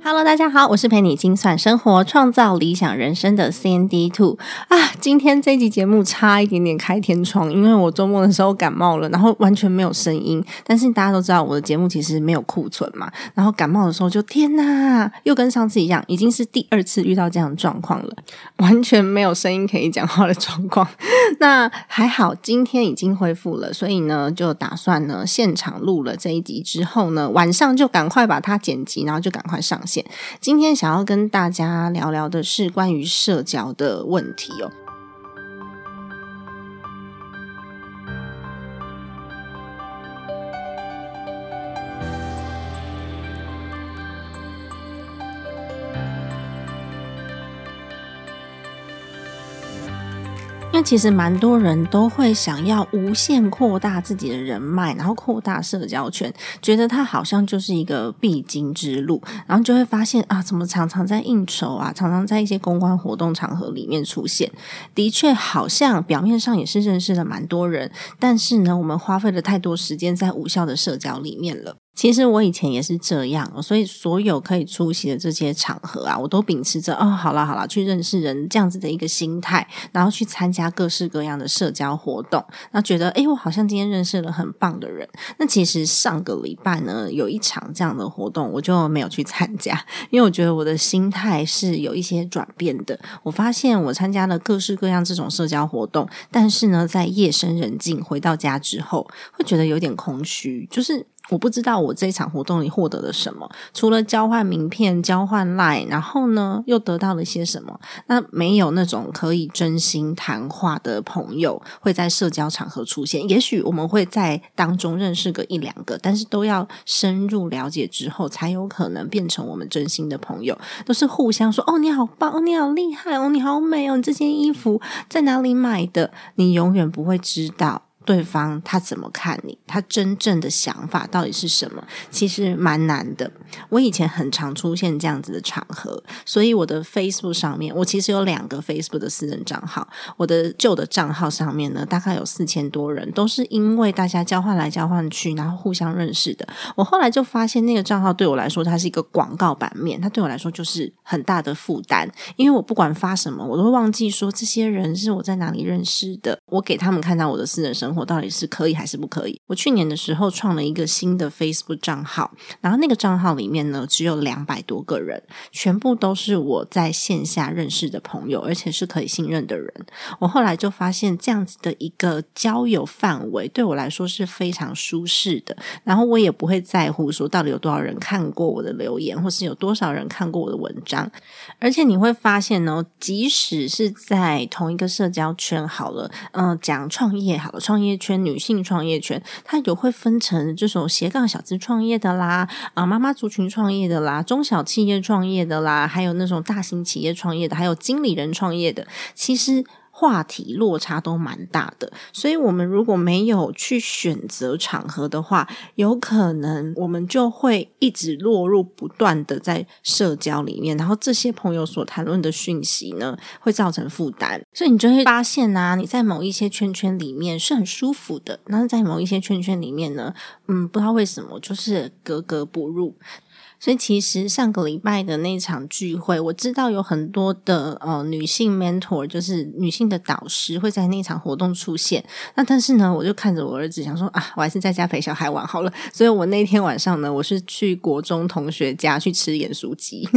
Hello，大家好，我是陪你精算生活、创造理想人生的 CND Two 啊。今天这集节目差一点点开天窗，因为我周末的时候感冒了，然后完全没有声音。但是大家都知道我的节目其实没有库存嘛，然后感冒的时候就天哪，又跟上次一样，已经是第二次遇到这样的状况了，完全没有声音可以讲话的状况。那还好，今天已经恢复了，所以呢，就打算呢现场录了这一集之后呢，晚上就赶快把它剪辑，然后就赶快上线。今天想要跟大家聊聊的是关于社交的问题哦。那其实蛮多人都会想要无限扩大自己的人脉，然后扩大社交圈，觉得它好像就是一个必经之路，然后就会发现啊，怎么常常在应酬啊，常常在一些公关活动场合里面出现。的确，好像表面上也是认识了蛮多人，但是呢，我们花费了太多时间在无效的社交里面了。其实我以前也是这样，所以所有可以出席的这些场合啊，我都秉持着哦，好了好了，去认识人这样子的一个心态，然后去参加各式各样的社交活动，那觉得诶，我好像今天认识了很棒的人。那其实上个礼拜呢，有一场这样的活动，我就没有去参加，因为我觉得我的心态是有一些转变的。我发现我参加了各式各样这种社交活动，但是呢，在夜深人静回到家之后，会觉得有点空虚，就是。我不知道我这一场活动里获得了什么，除了交换名片、交换 line，然后呢又得到了些什么？那没有那种可以真心谈话的朋友会在社交场合出现。也许我们会在当中认识个一两个，但是都要深入了解之后，才有可能变成我们真心的朋友。都是互相说：“哦，你好棒，哦你好厉害哦，你好美哦，你这件衣服在哪里买的？”你永远不会知道。对方他怎么看你？他真正的想法到底是什么？其实蛮难的。我以前很常出现这样子的场合，所以我的 Facebook 上面，我其实有两个 Facebook 的私人账号。我的旧的账号上面呢，大概有四千多人，都是因为大家交换来交换去，然后互相认识的。我后来就发现，那个账号对我来说，它是一个广告版面，它对我来说就是很大的负担。因为我不管发什么，我都会忘记说这些人是我在哪里认识的，我给他们看到我的私人生活。我到底是可以还是不可以？我去年的时候创了一个新的 Facebook 账号，然后那个账号里面呢只有两百多个人，全部都是我在线下认识的朋友，而且是可以信任的人。我后来就发现这样子的一个交友范围对我来说是非常舒适的，然后我也不会在乎说到底有多少人看过我的留言，或是有多少人看过我的文章。而且你会发现呢，即使是在同一个社交圈，好了，嗯，讲创业好了，创创。业圈女性创业圈，它有会分成这种斜杠小资创业的啦，啊妈妈族群创业的啦，中小企业创业的啦，还有那种大型企业创业的，还有经理人创业的，其实。话题落差都蛮大的，所以我们如果没有去选择场合的话，有可能我们就会一直落入不断的在社交里面，然后这些朋友所谈论的讯息呢，会造成负担，所以你就会发现啊，你在某一些圈圈里面是很舒服的，然后在某一些圈圈里面呢，嗯，不知道为什么就是格格不入。所以其实上个礼拜的那场聚会，我知道有很多的呃女性 mentor，就是女性的导师会在那场活动出现。那但是呢，我就看着我儿子想说啊，我还是在家陪小孩玩好了。所以我那天晚上呢，我是去国中同学家去吃盐酥鸡。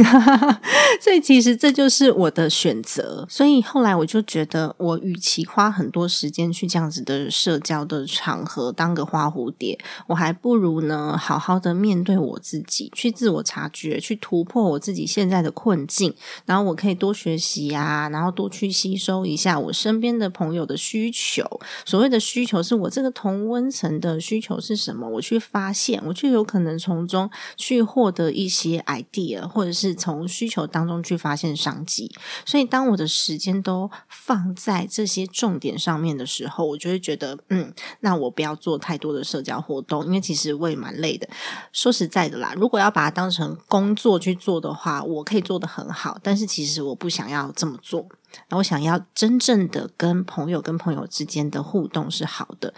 所以其实这就是我的选择。所以后来我就觉得，我与其花很多时间去这样子的社交的场合当个花蝴蝶，我还不如呢好好的面对我自己，去自。我察觉去突破我自己现在的困境，然后我可以多学习啊，然后多去吸收一下我身边的朋友的需求。所谓的需求，是我这个同温层的需求是什么？我去发现，我就有可能从中去获得一些 idea，或者是从需求当中去发现商机。所以，当我的时间都放在这些重点上面的时候，我就会觉得，嗯，那我不要做太多的社交活动，因为其实我也蛮累的。说实在的啦，如果要把它当当成工作去做的话，我可以做得很好，但是其实我不想要这么做。我想要真正的跟朋友跟朋友之间的互动是好的，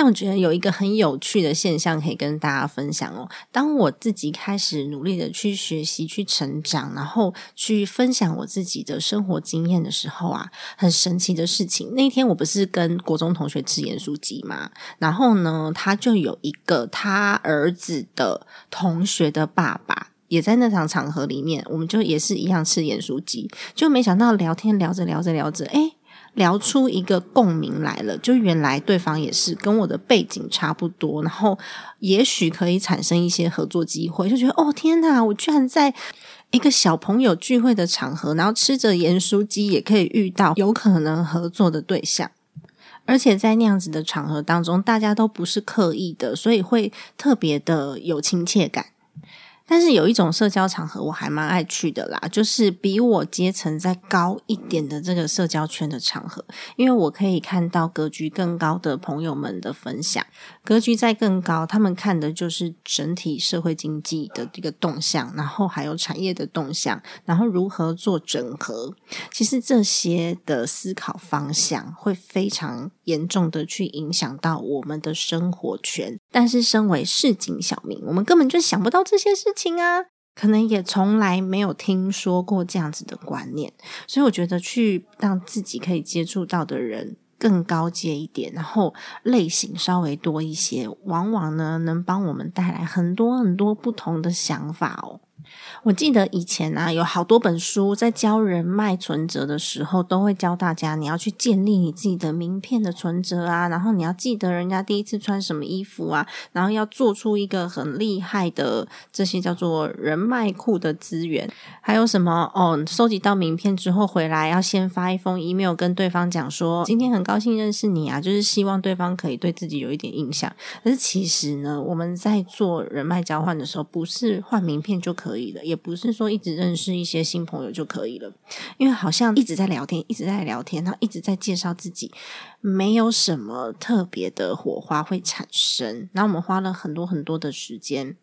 但我觉得有一个很有趣的现象可以跟大家分享哦。当我自己开始努力的去学习、去成长，然后去分享我自己的生活经验的时候啊，很神奇的事情。那天我不是跟国中同学吃盐酥鸡嘛，然后呢，他就有一个他儿子的同学的爸爸。也在那场场合里面，我们就也是一样吃盐酥鸡，就没想到聊天聊着聊着聊着，哎，聊出一个共鸣来了。就原来对方也是跟我的背景差不多，然后也许可以产生一些合作机会。就觉得哦天哪，我居然在一个小朋友聚会的场合，然后吃着盐酥鸡也可以遇到有可能合作的对象，而且在那样子的场合当中，大家都不是刻意的，所以会特别的有亲切感。但是有一种社交场合我还蛮爱去的啦，就是比我阶层再高一点的这个社交圈的场合，因为我可以看到格局更高的朋友们的分享，格局再更高，他们看的就是整体社会经济的这个动向，然后还有产业的动向，然后如何做整合。其实这些的思考方向会非常严重的去影响到我们的生活圈。但是身为市井小民，我们根本就想不到这些事情。情啊，可能也从来没有听说过这样子的观念，所以我觉得去让自己可以接触到的人更高阶一点，然后类型稍微多一些，往往呢能帮我们带来很多很多不同的想法哦。我记得以前啊，有好多本书在教人脉存折的时候，都会教大家你要去建立你自己的名片的存折啊，然后你要记得人家第一次穿什么衣服啊，然后要做出一个很厉害的这些叫做人脉库的资源。还有什么哦？收集到名片之后回来，要先发一封 email 跟对方讲说，今天很高兴认识你啊，就是希望对方可以对自己有一点印象。可是其实呢，我们在做人脉交换的时候，不是换名片就可以。也不是说一直认识一些新朋友就可以了，因为好像一直在聊天，一直在聊天，然后一直在介绍自己，没有什么特别的火花会产生。然后我们花了很多很多的时间。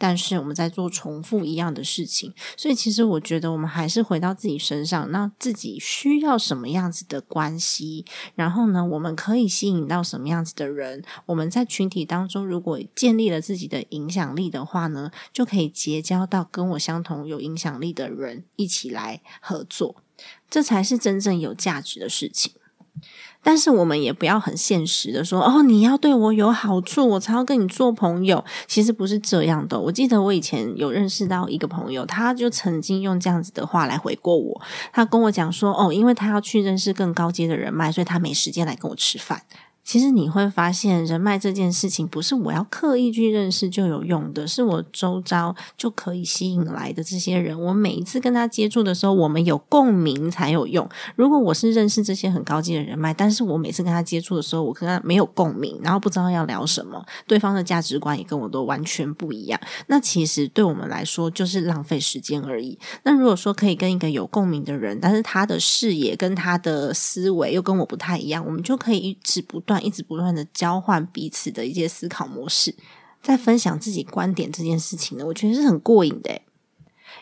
但是我们在做重复一样的事情，所以其实我觉得我们还是回到自己身上，那自己需要什么样子的关系，然后呢，我们可以吸引到什么样子的人？我们在群体当中，如果建立了自己的影响力的话呢，就可以结交到跟我相同有影响力的人，一起来合作，这才是真正有价值的事情。但是我们也不要很现实的说哦，你要对我有好处，我才要跟你做朋友。其实不是这样的。我记得我以前有认识到一个朋友，他就曾经用这样子的话来回过我。他跟我讲说，哦，因为他要去认识更高阶的人脉，所以他没时间来跟我吃饭。其实你会发现，人脉这件事情不是我要刻意去认识就有用的，是我周遭就可以吸引来的这些人。我每一次跟他接触的时候，我们有共鸣才有用。如果我是认识这些很高级的人脉，但是我每次跟他接触的时候，我跟他没有共鸣，然后不知道要聊什么，对方的价值观也跟我都完全不一样，那其实对我们来说就是浪费时间而已。那如果说可以跟一个有共鸣的人，但是他的视野跟他的思维又跟我不太一样，我们就可以一直不断。一直不断的交换彼此的一些思考模式，在分享自己观点这件事情呢，我觉得是很过瘾的。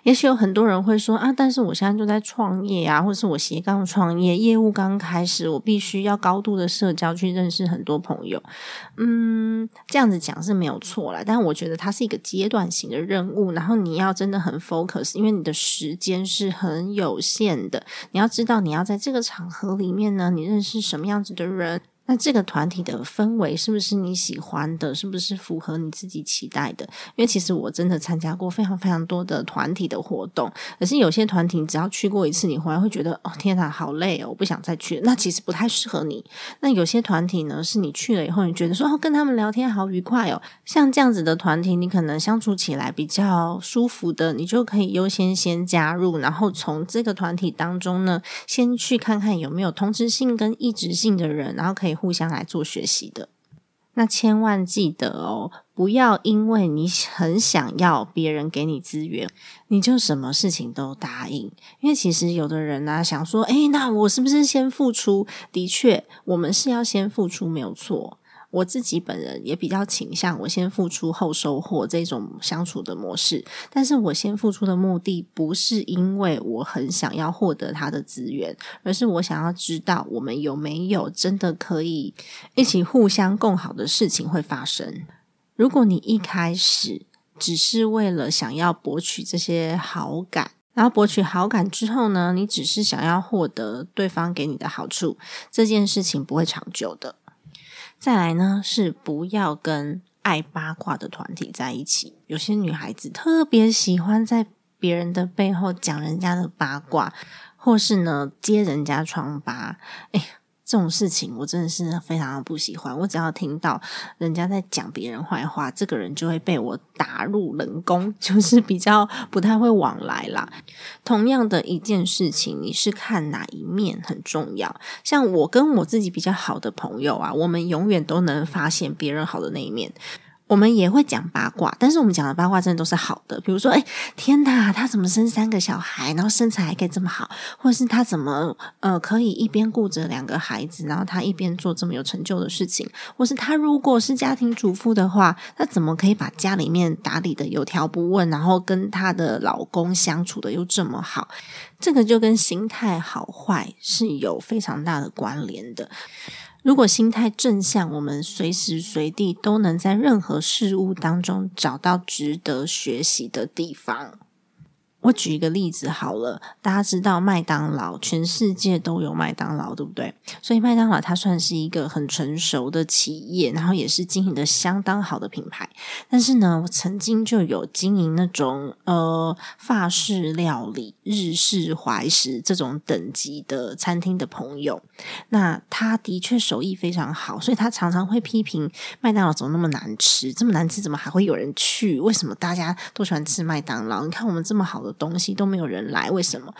也许有很多人会说啊，但是我现在就在创业啊，或者是我斜杠创业，业务刚开始，我必须要高度的社交去认识很多朋友。嗯，这样子讲是没有错啦，但我觉得它是一个阶段性的任务，然后你要真的很 focus，因为你的时间是很有限的。你要知道，你要在这个场合里面呢，你认识什么样子的人。那这个团体的氛围是不是你喜欢的？是不是符合你自己期待的？因为其实我真的参加过非常非常多的团体的活动，可是有些团体只要去过一次，你回来会觉得哦天哪，好累哦，我不想再去。那其实不太适合你。那有些团体呢，是你去了以后，你觉得说哦，跟他们聊天好愉快哦。像这样子的团体，你可能相处起来比较舒服的，你就可以优先先加入，然后从这个团体当中呢，先去看看有没有同质性跟异质性的人，然后可以。互相来做学习的，那千万记得哦，不要因为你很想要别人给你资源，你就什么事情都答应。因为其实有的人呢，想说，诶，那我是不是先付出？的确，我们是要先付出，没有错。我自己本人也比较倾向我先付出后收获这种相处的模式，但是我先付出的目的不是因为我很想要获得他的资源，而是我想要知道我们有没有真的可以一起互相共好的事情会发生。如果你一开始只是为了想要博取这些好感，然后博取好感之后呢，你只是想要获得对方给你的好处，这件事情不会长久的。再来呢，是不要跟爱八卦的团体在一起。有些女孩子特别喜欢在别人的背后讲人家的八卦，或是呢揭人家疮疤。哎。这种事情我真的是非常的不喜欢。我只要听到人家在讲别人坏话，这个人就会被我打入冷宫，就是比较不太会往来啦。同样的一件事情，你是看哪一面很重要。像我跟我自己比较好的朋友啊，我们永远都能发现别人好的那一面。我们也会讲八卦，但是我们讲的八卦真的都是好的。比如说，哎，天哪，他怎么生三个小孩，然后身材还可以这么好，或者是他怎么呃可以一边顾着两个孩子，然后他一边做这么有成就的事情，或是他如果是家庭主妇的话，他怎么可以把家里面打理的有条不紊，然后跟他的老公相处的又这么好？这个就跟心态好坏是有非常大的关联的。如果心态正向，我们随时随地都能在任何事物当中找到值得学习的地方。我举一个例子好了，大家知道麦当劳，全世界都有麦当劳，对不对？所以麦当劳它算是一个很成熟的企业，然后也是经营的相当好的品牌。但是呢，我曾经就有经营那种呃法式料理、日式怀石这种等级的餐厅的朋友，那他的确手艺非常好，所以他常常会批评麦当劳怎么那么难吃，这么难吃怎么还会有人去？为什么大家都喜欢吃麦当劳？你看我们这么好的。东西都没有人来，为什么？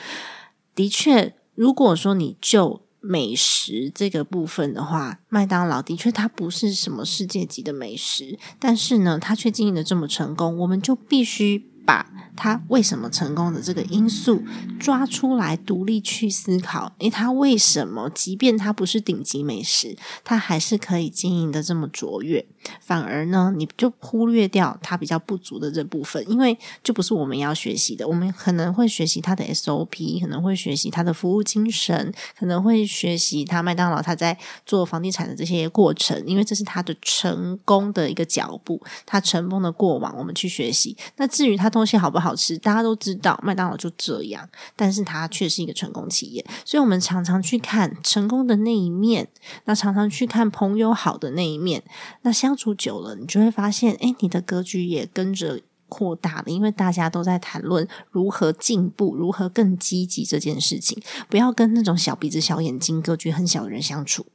的确，如果说你就美食这个部分的话，麦当劳的确它不是什么世界级的美食，但是呢，它却经营的这么成功，我们就必须把。它为什么成功的这个因素抓出来独立去思考？诶，它为什么即便它不是顶级美食，它还是可以经营的这么卓越？反而呢，你就忽略掉他比较不足的这部分，因为就不是我们要学习的。我们可能会学习他的 SOP，可能会学习他的服务精神，可能会学习他麦当劳他在做房地产的这些过程，因为这是他的成功的一个脚步，他成功的过往，我们去学习。那至于他东西好不？好吃，大家都知道麦当劳就这样，但是它却是一个成功企业，所以我们常常去看成功的那一面，那常常去看朋友好的那一面，那相处久了，你就会发现，哎，你的格局也跟着扩大了，因为大家都在谈论如何进步，如何更积极这件事情。不要跟那种小鼻子小眼睛、格局很小的人相处，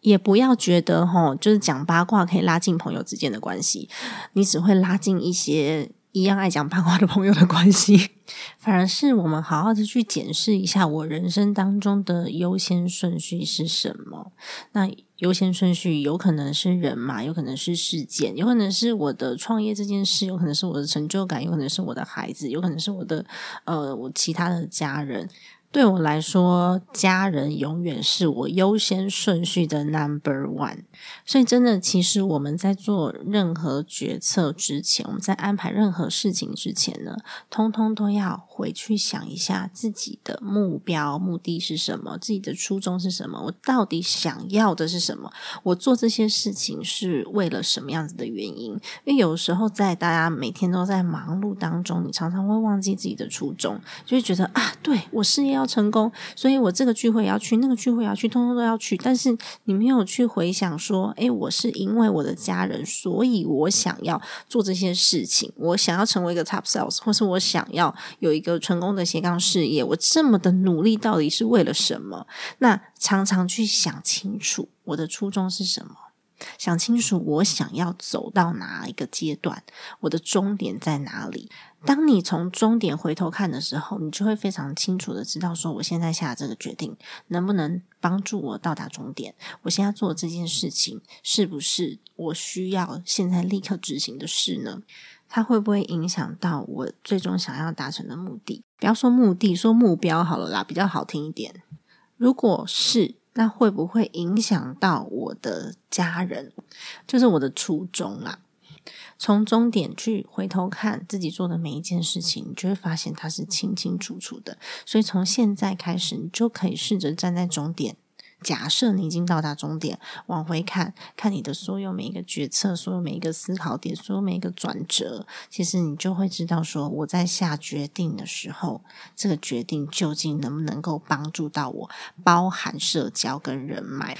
也不要觉得哈，就是讲八卦可以拉近朋友之间的关系，你只会拉近一些。一样爱讲八卦的朋友的关系，反而是我们好好的去检视一下我人生当中的优先顺序是什么。那优先顺序有可能是人嘛，有可能是事件，有可能是我的创业这件事，有可能是我的成就感，有可能是我的孩子，有可能是我的呃我其他的家人。对我来说，家人永远是我优先顺序的 number one。所以，真的，其实我们在做任何决策之前，我们在安排任何事情之前呢，通通都要回去想一下自己的目标、目的是什么，自己的初衷是什么，我到底想要的是什么？我做这些事情是为了什么样子的原因？因为有时候在大家每天都在忙碌当中，你常常会忘记自己的初衷，就会觉得啊，对我事业要。成功，所以我这个聚会也要去，那个聚会也要去，通通都要去。但是你没有去回想说，诶，我是因为我的家人，所以我想要做这些事情，我想要成为一个 top sales，或是我想要有一个成功的斜杠事业，我这么的努力到底是为了什么？那常常去想清楚，我的初衷是什么。想清楚，我想要走到哪一个阶段，我的终点在哪里？当你从终点回头看的时候，你就会非常清楚的知道，说我现在下这个决定能不能帮助我到达终点？我现在做这件事情是不是我需要现在立刻执行的事呢？它会不会影响到我最终想要达成的目的？不要说目的，说目标好了啦，比较好听一点。如果是。那会不会影响到我的家人？就是我的初衷啦。从终点去回头看自己做的每一件事情，你就会发现它是清清楚楚的。所以从现在开始，你就可以试着站在终点。假设你已经到达终点，往回看看你的所有每一个决策，所有每一个思考点，所有每一个转折，其实你就会知道，说我在下决定的时候，这个决定究竟能不能够帮助到我，包含社交跟人脉。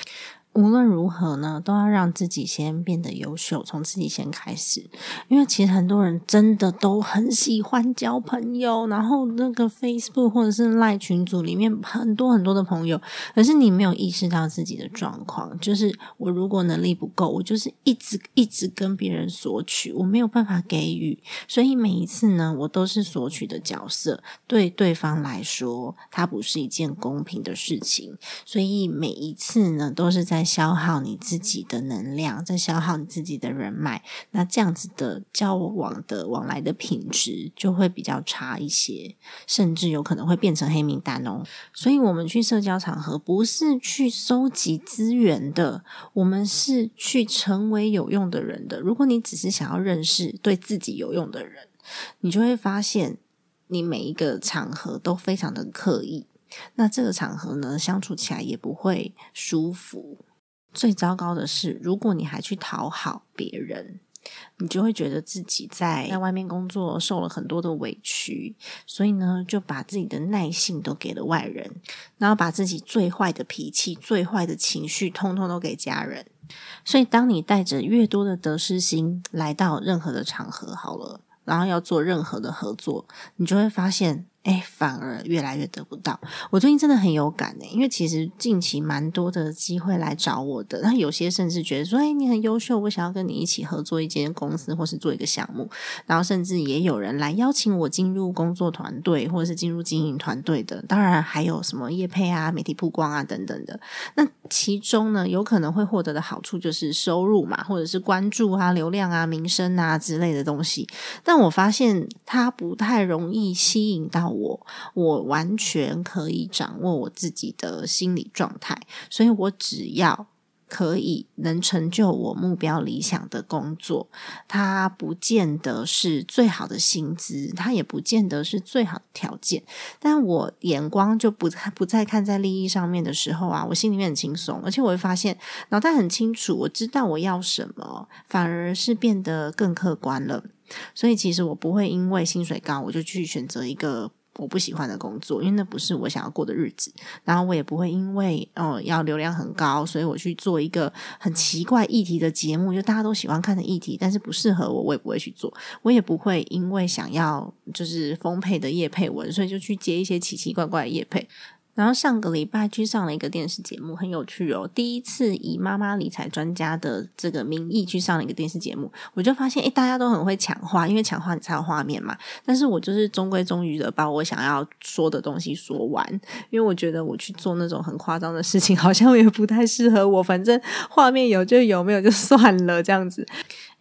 无论如何呢，都要让自己先变得优秀，从自己先开始。因为其实很多人真的都很喜欢交朋友，然后那个 Facebook 或者是赖群组里面很多很多的朋友，可是你没有意识到自己的状况。就是我如果能力不够，我就是一直一直跟别人索取，我没有办法给予，所以每一次呢，我都是索取的角色，对对方来说，它不是一件公平的事情。所以每一次呢，都是在。消耗你自己的能量，在消耗你自己的人脉，那这样子的交往的往来的品质就会比较差一些，甚至有可能会变成黑名单哦。所以，我们去社交场合不是去收集资源的，我们是去成为有用的人的。如果你只是想要认识对自己有用的人，你就会发现你每一个场合都非常的刻意，那这个场合呢，相处起来也不会舒服。最糟糕的是，如果你还去讨好别人，你就会觉得自己在在外面工作受了很多的委屈，所以呢，就把自己的耐性都给了外人，然后把自己最坏的脾气、最坏的情绪，通通都给家人。所以，当你带着越多的得失心来到任何的场合，好了，然后要做任何的合作，你就会发现。哎，反而越来越得不到。我最近真的很有感呢，因为其实近期蛮多的机会来找我的，那有些甚至觉得说，哎，你很优秀，我想要跟你一起合作一间公司，或是做一个项目。然后甚至也有人来邀请我进入工作团队，或者是进入经营团队的。当然还有什么业配啊、媒体曝光啊等等的。那其中呢，有可能会获得的好处就是收入嘛，或者是关注啊、流量啊、名声啊之类的东西。但我发现它不太容易吸引到。我我完全可以掌握我自己的心理状态，所以我只要可以能成就我目标理想的工作，它不见得是最好的薪资，它也不见得是最好的条件，但我眼光就不不再看在利益上面的时候啊，我心里面很轻松，而且我会发现脑袋很清楚，我知道我要什么，反而是变得更客观了。所以其实我不会因为薪水高，我就去选择一个。我不喜欢的工作，因为那不是我想要过的日子。然后我也不会因为哦要流量很高，所以我去做一个很奇怪议题的节目，就大家都喜欢看的议题，但是不适合我，我也不会去做。我也不会因为想要就是丰沛的叶配文，所以就去接一些奇奇怪怪的叶配。然后上个礼拜去上了一个电视节目，很有趣哦。第一次以妈妈理财专家的这个名义去上了一个电视节目，我就发现，诶大家都很会抢话，因为抢话你才有画面嘛。但是我就是中规中矩的把我想要说的东西说完，因为我觉得我去做那种很夸张的事情，好像也不太适合我。反正画面有就有，没有就算了，这样子。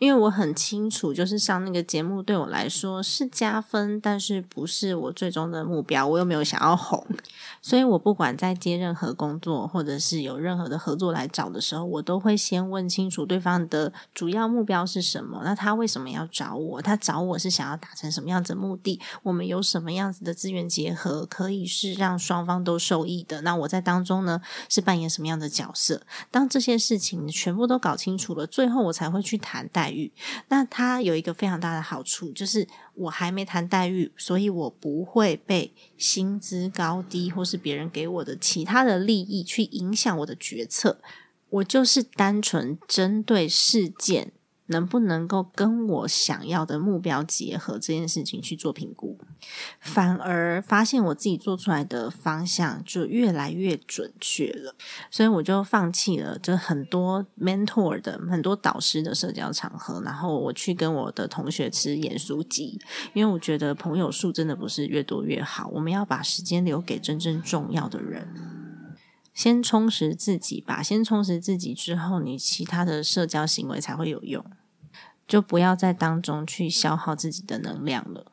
因为我很清楚，就是上那个节目对我来说是加分，但是不是我最终的目标。我又没有想要红，所以我不管在接任何工作，或者是有任何的合作来找的时候，我都会先问清楚对方的主要目标是什么。那他为什么要找我？他找我是想要达成什么样子的目的？我们有什么样子的资源结合，可以是让双方都受益的？那我在当中呢，是扮演什么样的角色？当这些事情全部都搞清楚了，最后我才会去谈待。那它有一个非常大的好处，就是我还没谈待遇，所以我不会被薪资高低或是别人给我的其他的利益去影响我的决策。我就是单纯针对事件。能不能够跟我想要的目标结合这件事情去做评估，反而发现我自己做出来的方向就越来越准确了，所以我就放弃了，就很多 mentor 的很多导师的社交场合，然后我去跟我的同学吃盐酥鸡，因为我觉得朋友数真的不是越多越好，我们要把时间留给真正重要的人，先充实自己吧，先充实自己之后，你其他的社交行为才会有用。就不要在当中去消耗自己的能量了。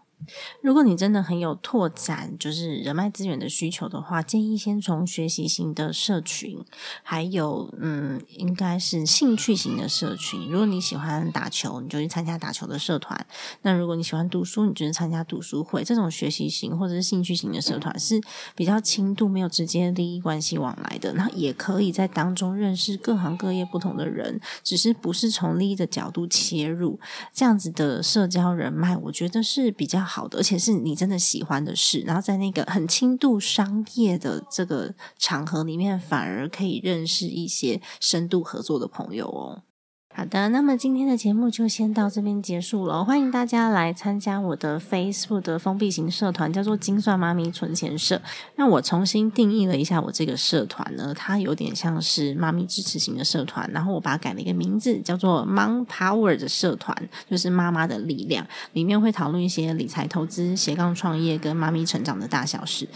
如果你真的很有拓展，就是人脉资源的需求的话，建议先从学习型的社群，还有嗯，应该是兴趣型的社群。如果你喜欢打球，你就去参加打球的社团；那如果你喜欢读书，你就去参加读书会。这种学习型或者是兴趣型的社团是比较轻度、没有直接利益关系往来的，那也可以在当中认识各行各业不同的人，只是不是从利益的角度切入。这样子的社交人脉，我觉得是比较。好的，而且是你真的喜欢的事，然后在那个很轻度商业的这个场合里面，反而可以认识一些深度合作的朋友哦。好的，那么今天的节目就先到这边结束了。欢迎大家来参加我的 Facebook 的封闭型社团，叫做“精算妈咪存钱社”。那我重新定义了一下我这个社团呢，它有点像是妈咪支持型的社团，然后我把它改了一个名字，叫做 “Mom Power” 的社团，就是妈妈的力量。里面会讨论一些理财、投资、斜杠创业跟妈咪成长的大小事。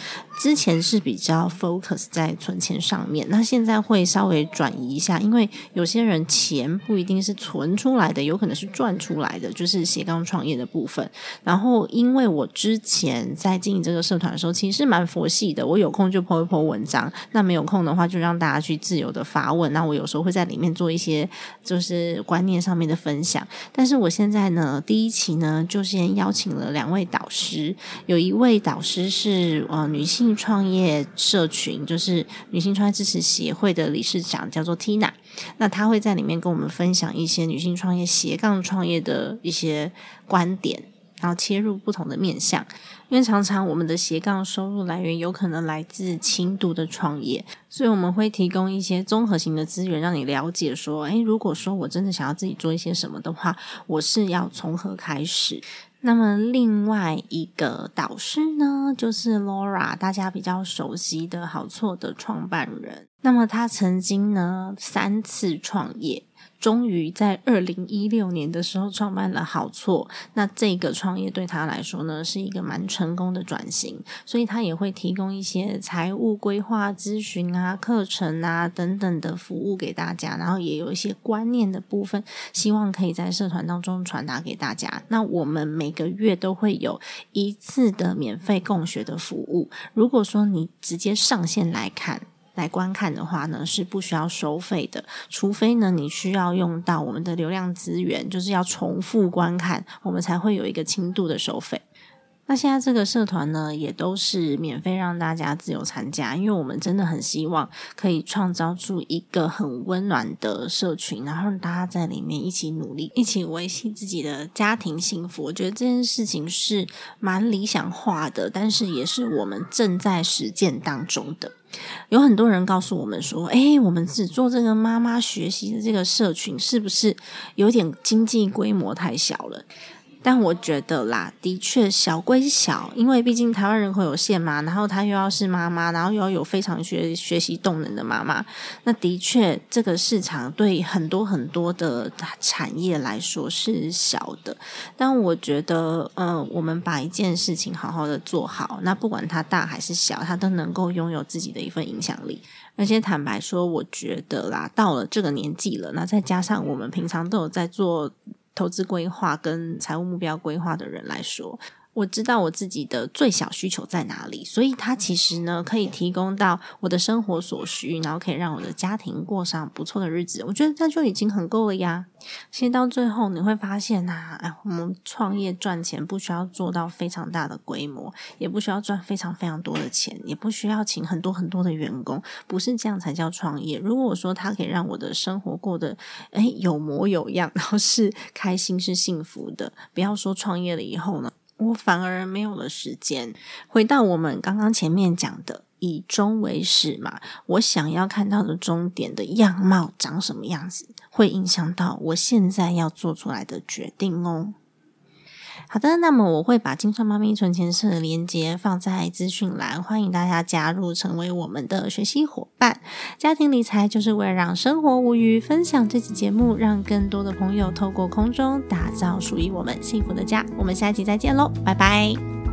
之前是比较 focus 在存钱上面，那现在会稍微转移一下，因为有些人钱不一一定是存出来的，有可能是赚出来的，就是斜杠创业的部分。然后，因为我之前在经营这个社团的时候，其实蛮佛系的，我有空就 po 一 po 文章，那没有空的话，就让大家去自由的发问。那我有时候会在里面做一些就是观念上面的分享。但是我现在呢，第一期呢，就先邀请了两位导师，有一位导师是呃女性。创业社群就是女性创业支持协会的理事长，叫做 Tina。那她会在里面跟我们分享一些女性创业斜杠创业的一些观点，然后切入不同的面向。因为常常我们的斜杠收入来源有可能来自轻度的创业，所以我们会提供一些综合型的资源，让你了解说：诶，如果说我真的想要自己做一些什么的话，我是要从何开始？那么另外一个导师呢，就是 Laura，大家比较熟悉的好错的创办人。那么他曾经呢三次创业。终于在二零一六年的时候创办了好错，那这个创业对他来说呢是一个蛮成功的转型，所以他也会提供一些财务规划咨询啊、课程啊等等的服务给大家，然后也有一些观念的部分，希望可以在社团当中传达给大家。那我们每个月都会有一次的免费共学的服务，如果说你直接上线来看。来观看的话呢，是不需要收费的，除非呢你需要用到我们的流量资源，就是要重复观看，我们才会有一个轻度的收费。那现在这个社团呢，也都是免费让大家自由参加，因为我们真的很希望可以创造出一个很温暖的社群，然后让大家在里面一起努力，一起维系自己的家庭幸福。我觉得这件事情是蛮理想化的，但是也是我们正在实践当中的。有很多人告诉我们说：“哎，我们只做这个妈妈学习的这个社群，是不是有点经济规模太小了？”但我觉得啦，的确小归小，因为毕竟台湾人口有限嘛，然后她又要是妈妈，然后又要有非常学学习动能的妈妈，那的确这个市场对很多很多的产业来说是小的。但我觉得，呃，我们把一件事情好好的做好，那不管它大还是小，它都能够拥有自己的一份影响力。而且坦白说，我觉得啦，到了这个年纪了，那再加上我们平常都有在做。投资规划跟财务目标规划的人来说，我知道我自己的最小需求在哪里，所以它其实呢可以提供到我的生活所需，然后可以让我的家庭过上不错的日子。我觉得这就已经很够了呀。其实到最后你会发现呐，哎，我们创业赚钱不需要做到非常大的规模，也不需要赚非常非常多的钱，也不需要请很多很多的员工，不是这样才叫创业。如果我说它可以让我的生活过得哎有模有样，然后是开心是幸福的，不要说创业了以后呢。我反而没有了时间。回到我们刚刚前面讲的，以终为始嘛，我想要看到的终点的样貌长什么样子，会影响到我现在要做出来的决定哦。好的，那么我会把金算猫咪存钱社的链接放在资讯栏，欢迎大家加入，成为我们的学习伙伴。家庭理财就是为了让生活无余，分享这期节目，让更多的朋友透过空中打造属于我们幸福的家。我们下期再见喽，拜拜。